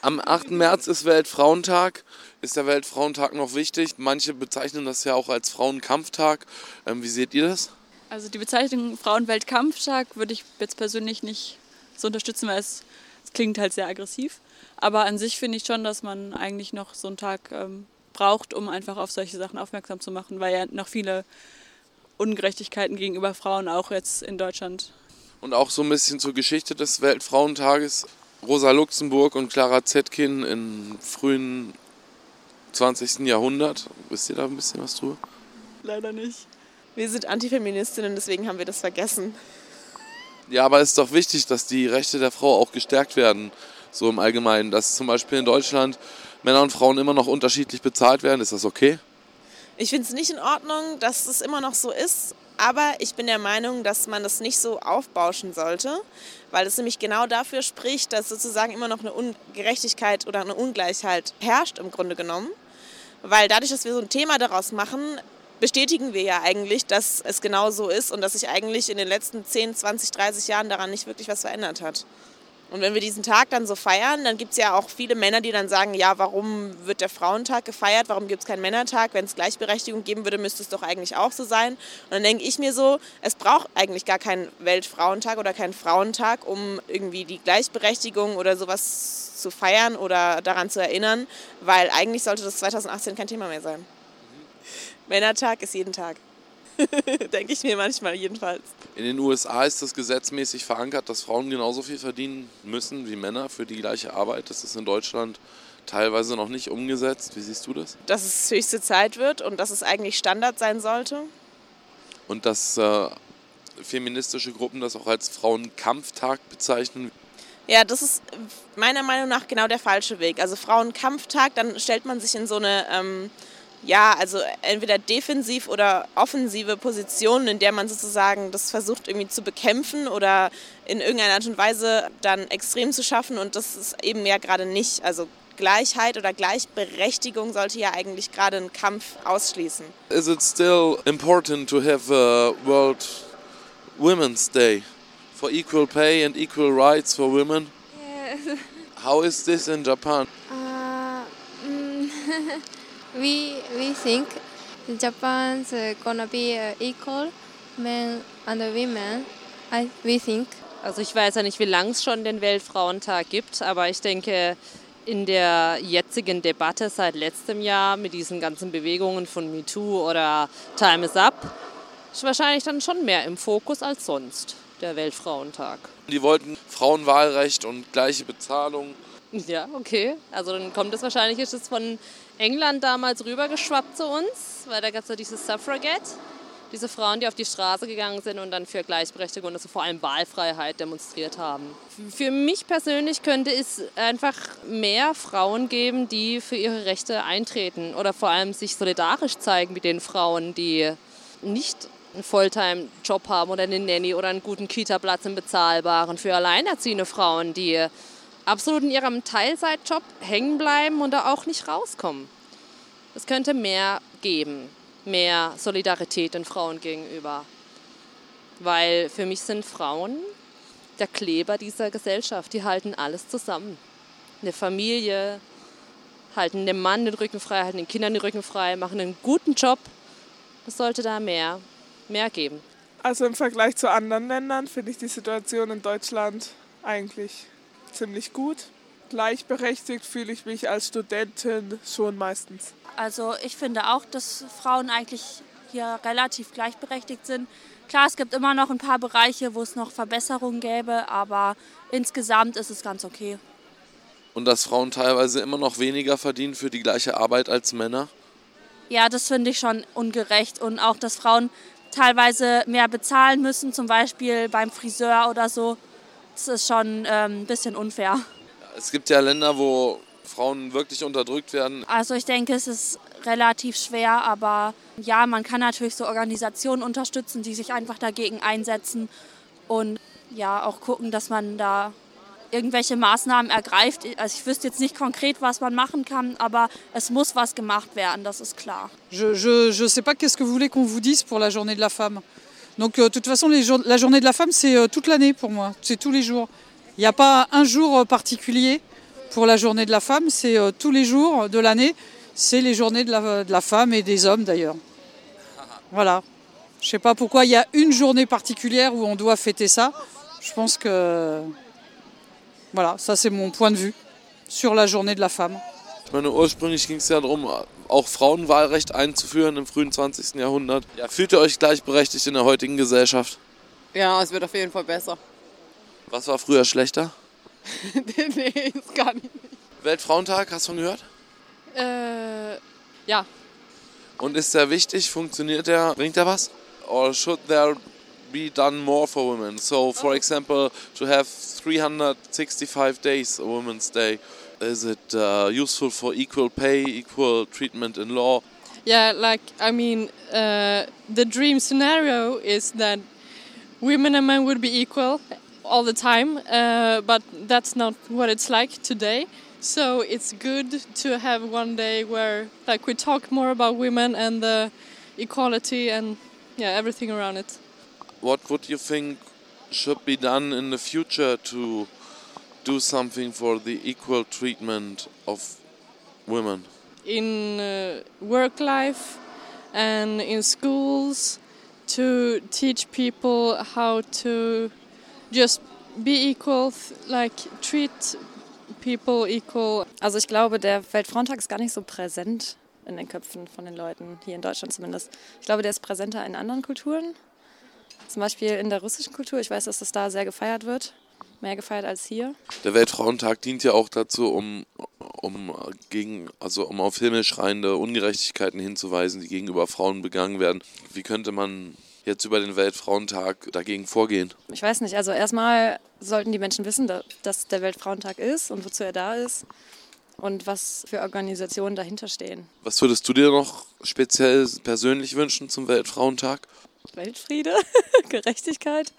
Am 8. März ist Weltfrauentag. Ist der Weltfrauentag noch wichtig? Manche bezeichnen das ja auch als Frauenkampftag. Ähm, wie seht ihr das? Also die Bezeichnung Frauenweltkampftag würde ich jetzt persönlich nicht so unterstützen, weil es, es klingt halt sehr aggressiv. Aber an sich finde ich schon, dass man eigentlich noch so einen Tag ähm, braucht, um einfach auf solche Sachen aufmerksam zu machen, weil ja noch viele Ungerechtigkeiten gegenüber Frauen auch jetzt in Deutschland. Und auch so ein bisschen zur Geschichte des Weltfrauentages. Rosa Luxemburg und Clara Zetkin im frühen 20. Jahrhundert. Wisst ihr da ein bisschen was drüber? Leider nicht. Wir sind Antifeministinnen, deswegen haben wir das vergessen. Ja, aber es ist doch wichtig, dass die Rechte der Frau auch gestärkt werden, so im Allgemeinen. Dass zum Beispiel in Deutschland Männer und Frauen immer noch unterschiedlich bezahlt werden. Ist das okay? Ich finde es nicht in Ordnung, dass es immer noch so ist. Aber ich bin der Meinung, dass man das nicht so aufbauschen sollte, weil es nämlich genau dafür spricht, dass sozusagen immer noch eine Ungerechtigkeit oder eine Ungleichheit herrscht im Grunde genommen. Weil dadurch, dass wir so ein Thema daraus machen, bestätigen wir ja eigentlich, dass es genau so ist und dass sich eigentlich in den letzten 10, 20, 30 Jahren daran nicht wirklich was verändert hat. Und wenn wir diesen Tag dann so feiern, dann gibt es ja auch viele Männer, die dann sagen, ja, warum wird der Frauentag gefeiert, warum gibt es keinen Männertag? Wenn es Gleichberechtigung geben würde, müsste es doch eigentlich auch so sein. Und dann denke ich mir so, es braucht eigentlich gar keinen Weltfrauentag oder keinen Frauentag, um irgendwie die Gleichberechtigung oder sowas zu feiern oder daran zu erinnern, weil eigentlich sollte das 2018 kein Thema mehr sein. Männertag ist jeden Tag. Denke ich mir manchmal jedenfalls. In den USA ist das gesetzmäßig verankert, dass Frauen genauso viel verdienen müssen wie Männer für die gleiche Arbeit. Das ist in Deutschland teilweise noch nicht umgesetzt. Wie siehst du das? Dass es höchste Zeit wird und dass es eigentlich Standard sein sollte. Und dass äh, feministische Gruppen das auch als Frauenkampftag bezeichnen. Ja, das ist meiner Meinung nach genau der falsche Weg. Also Frauenkampftag, dann stellt man sich in so eine ähm, ja, also entweder defensiv oder offensive Positionen, in der man sozusagen das versucht irgendwie zu bekämpfen oder in irgendeiner Art und Weise dann extrem zu schaffen und das ist eben ja gerade nicht. Also Gleichheit oder Gleichberechtigung sollte ja eigentlich gerade einen Kampf ausschließen. Is it still important to have a World Women's Day for equal pay and equal rights for women? Yes. How is this in Japan? Uh, mm, we we think Japan's gonna be uh, equal men and women. I we think. Also ich weiß ja nicht, wie lange es schon den Weltfrauentag gibt, aber ich denke, in der jetzigen Debatte seit letztem Jahr mit diesen ganzen Bewegungen von MeToo oder Time is Up ist wahrscheinlich dann schon mehr im Fokus als sonst der Weltfrauentag. Die wollten Frauenwahlrecht und gleiche Bezahlung. Ja, okay. Also dann kommt es wahrscheinlich, ist es von England damals rübergeschwappt zu uns, weil da gab es ja dieses Suffragette, diese Frauen, die auf die Straße gegangen sind und dann für Gleichberechtigung und also vor allem Wahlfreiheit demonstriert haben. Für mich persönlich könnte es einfach mehr Frauen geben, die für ihre Rechte eintreten oder vor allem sich solidarisch zeigen mit den Frauen, die nicht einen Volltime-Job haben oder eine Nanny oder einen guten Kita-Platz im bezahlbaren. Für alleinerziehende Frauen, die absolut in ihrem Teilzeitjob hängen bleiben und da auch nicht rauskommen. Es könnte mehr geben, mehr Solidarität den Frauen gegenüber. Weil für mich sind Frauen der Kleber dieser Gesellschaft. Die halten alles zusammen. Eine Familie, halten dem Mann den Rücken frei, halten den Kindern den Rücken frei, machen einen guten Job. Es sollte da mehr, mehr geben. Also im Vergleich zu anderen Ländern finde ich die Situation in Deutschland eigentlich ziemlich gut. Gleichberechtigt fühle ich mich als Studentin schon meistens. Also ich finde auch, dass Frauen eigentlich hier relativ gleichberechtigt sind. Klar, es gibt immer noch ein paar Bereiche, wo es noch Verbesserungen gäbe, aber insgesamt ist es ganz okay. Und dass Frauen teilweise immer noch weniger verdienen für die gleiche Arbeit als Männer? Ja, das finde ich schon ungerecht. Und auch, dass Frauen teilweise mehr bezahlen müssen, zum Beispiel beim Friseur oder so. Das ist schon ähm, ein bisschen unfair. Es gibt ja Länder, wo Frauen wirklich unterdrückt werden. Also ich denke, es ist relativ schwer, aber ja, man kann natürlich so Organisationen unterstützen, die sich einfach dagegen einsetzen und ja auch gucken, dass man da irgendwelche Maßnahmen ergreift. Also ich wüsste jetzt nicht konkret, was man machen kann, aber es muss was gemacht werden, das ist klar. Je je je sais pas qu'est-ce que vous voulez qu'on vous dise pour la journée de la femme. Donc euh, de toute façon la journée de la femme c'est euh, toute l'année pour moi, c'est tous les jours. Il n'y a pas un jour particulier pour la journée de la femme, c'est euh, tous les jours de l'année, c'est les journées de la, de la femme et des hommes d'ailleurs. Voilà. Je sais pas pourquoi il y a une journée particulière où on doit fêter ça. Je pense que voilà, ça c'est mon point de vue sur la journée de la femme. Ich meine, ursprünglich ging es ja darum, auch Frauenwahlrecht einzuführen im frühen 20. Jahrhundert. Ja, fühlt ihr euch gleichberechtigt in der heutigen Gesellschaft? Ja, es wird auf jeden Fall besser. Was war früher schlechter? nee, ist gar nicht. Weltfrauentag, hast du von gehört? Äh, ja, Und ist der wichtig? Funktioniert der? Bringt der was? Or should there be done more for women? So, for example, to have 365 days a Women's Day, is it uh, useful for equal pay, equal treatment in law? Yeah, like I mean, uh, the dream scenario is that women and men would be equal all the time, uh, but that's not what it's like today. So it's good to have one day where, like, we talk more about women and the equality and yeah, everything around it. What would you think should be done in the future to do something for the equal treatment of women? in uh, work life and in schools to teach people how to just be equal, like treat people equal. Also ich glaube, der Weltfrauentag ist gar nicht so präsent in den Köpfen von den Leuten, hier in Deutschland zumindest. Ich glaube, der ist präsenter in anderen Kulturen. Zum Beispiel in der russischen Kultur. Ich weiß, dass das da sehr gefeiert wird. Mehr gefeiert als hier. Der Weltfrauentag dient ja auch dazu, um, um, gegen, also um auf himmelschreiende Ungerechtigkeiten hinzuweisen, die gegenüber Frauen begangen werden. Wie könnte man jetzt über den Weltfrauentag dagegen vorgehen? Ich weiß nicht, also erstmal sollten die Menschen wissen, da- dass der Weltfrauentag ist und wozu er da ist und was für Organisationen dahinter stehen. Was würdest du dir noch speziell persönlich wünschen zum Weltfrauentag? Weltfriede, Gerechtigkeit.